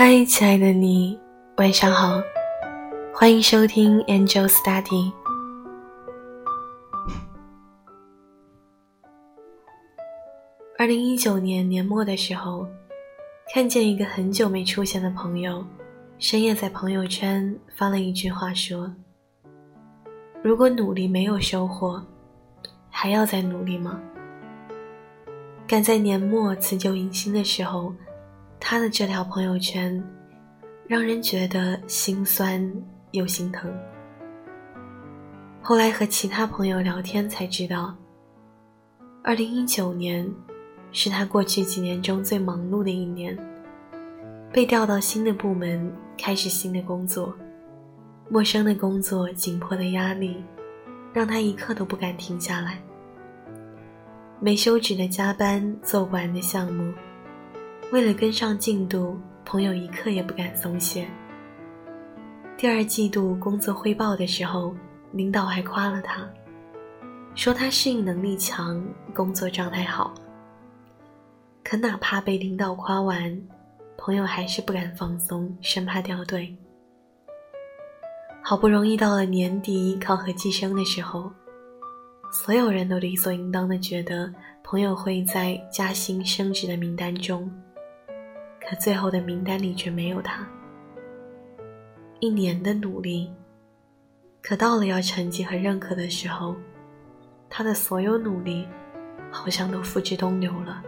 嗨，亲爱的你，晚上好，欢迎收听 Angel Study。二零一九年年末的时候，看见一个很久没出现的朋友，深夜在朋友圈发了一句话，说：“如果努力没有收获，还要再努力吗？”赶在年末辞旧迎新的时候，他的这条朋友圈，让人觉得心酸又心疼。后来和其他朋友聊天才知道，二零一九年是他过去几年中最忙碌的一年，被调到新的部门，开始新的工作，陌生的工作，紧迫的压力，让他一刻都不敢停下来。没休止的加班，做不完的项目，为了跟上进度，朋友一刻也不敢松懈。第二季度工作汇报的时候，领导还夸了他，说他适应能力强，工作状态好。可哪怕被领导夸完，朋友还是不敢放松，生怕掉队。好不容易到了年底考核计生的时候。所有人都理所应当的觉得朋友会在加薪升职的名单中，可最后的名单里却没有他。一年的努力，可到了要成绩和认可的时候，他的所有努力好像都付之东流了。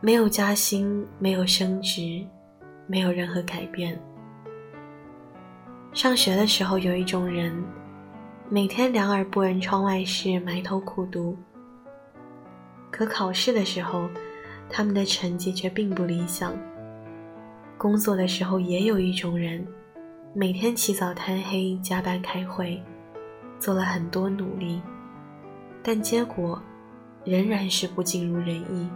没有加薪，没有升职，没有任何改变。上学的时候，有一种人。每天两耳不闻窗外事，埋头苦读。可考试的时候，他们的成绩却并不理想。工作的时候，也有一种人，每天起早贪黑，加班开会，做了很多努力，但结果仍然是不尽如人意。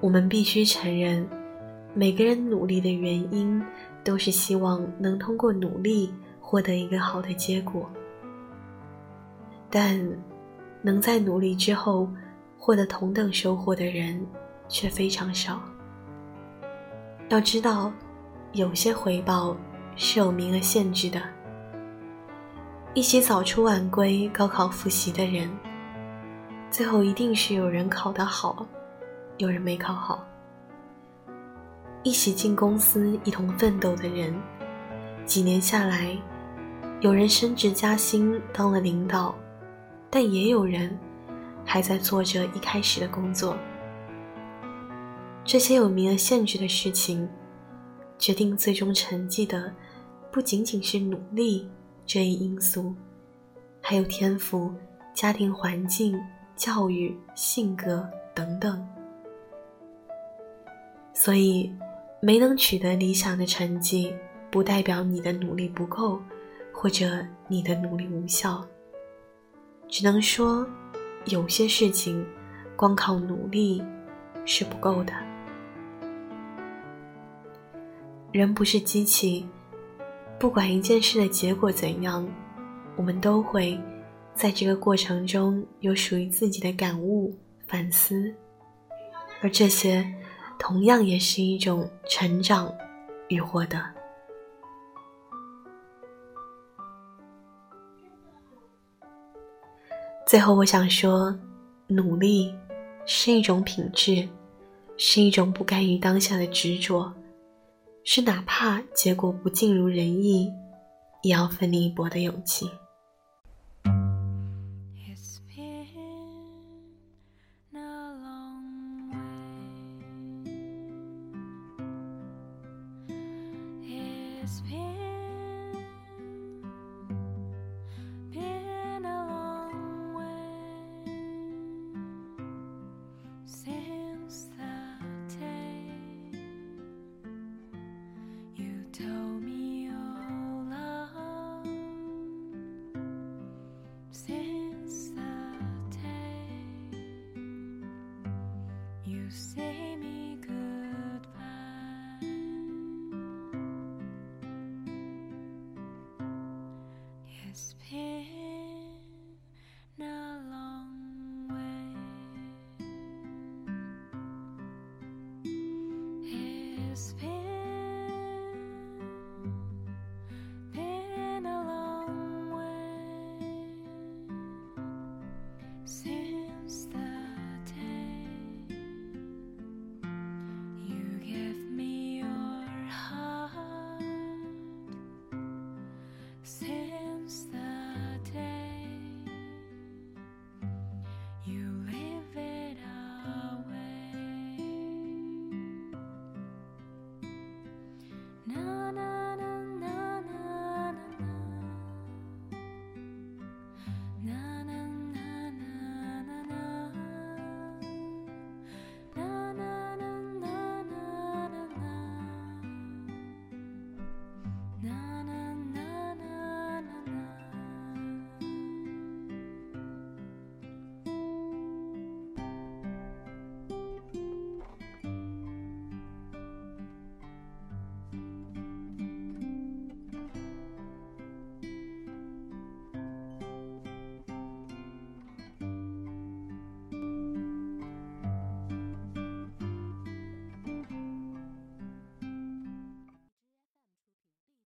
我们必须承认，每个人努力的原因，都是希望能通过努力。获得一个好的结果，但能在努力之后获得同等收获的人却非常少。要知道，有些回报是有名额限制的。一起早出晚归高考复习的人，最后一定是有人考得好，有人没考好。一起进公司一同奋斗的人，几年下来。有人升职加薪当了领导，但也有人还在做着一开始的工作。这些有名额限制的事情，决定最终成绩的不仅仅是努力这一因素，还有天赋、家庭环境、教育、性格等等。所以，没能取得理想的成绩，不代表你的努力不够。或者你的努力无效，只能说，有些事情，光靠努力是不够的。人不是机器，不管一件事的结果怎样，我们都会在这个过程中有属于自己的感悟、反思，而这些，同样也是一种成长与获得。最后，我想说，努力是一种品质，是一种不甘于当下的执着，是哪怕结果不尽如人意，也要奋力一搏的勇气。It's been name Say